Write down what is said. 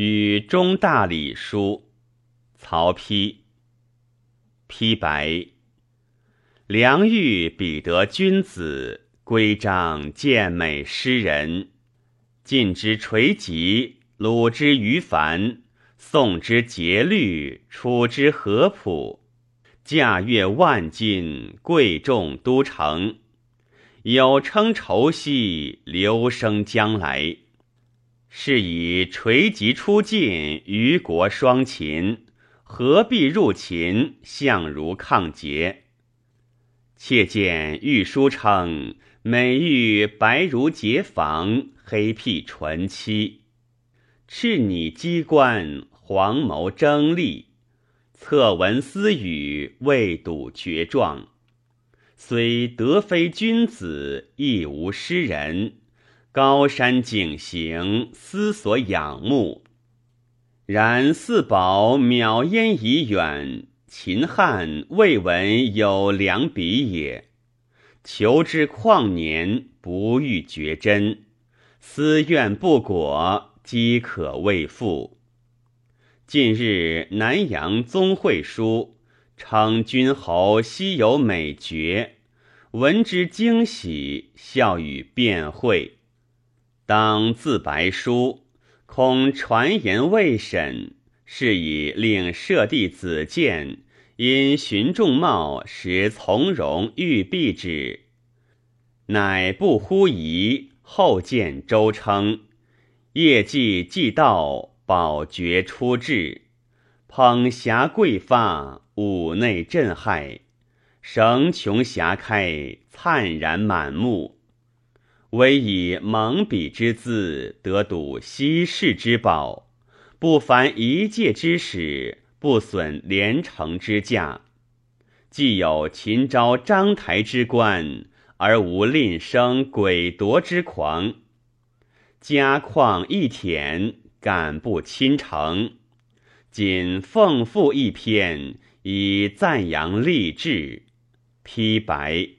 与中大礼书，曹丕。丕白。良玉彼得君子，规章健美诗人。晋之垂棘，鲁之于繁，宋之节律，楚之合朴。驾阅万金，贵重都城。有称愁兮，留生将来。是以垂棘出晋，虞国双秦。何必入秦？相如抗节。妾见玉书称：美玉白如洁房，黑辟纯漆。赤拟机关，黄眸争利。侧闻私语，未睹绝状。虽德非君子，亦无诗人。高山景行，思所仰慕。然四宝渺焉已远，秦汉未闻有良比也。求之旷年，不遇绝真。思愿不果，饥渴未复。近日南阳宗会书，称君侯昔有美绝，闻之惊喜，笑语辩会。当自白书。恐传言未审，是以令舍弟子见因寻众貌，使从容欲避之，乃不呼疑。后见周称业绩既到，宝爵出至，捧霞贵发，五内震骇，绳琼霞开，灿然满目。唯以蒙彼之字，得睹稀世之宝，不凡一介之使，不损连城之价。既有秦昭章台之官，而无吝生鬼夺之狂。家旷一田，敢不亲诚？仅奉赋一篇，以赞扬励志。批白。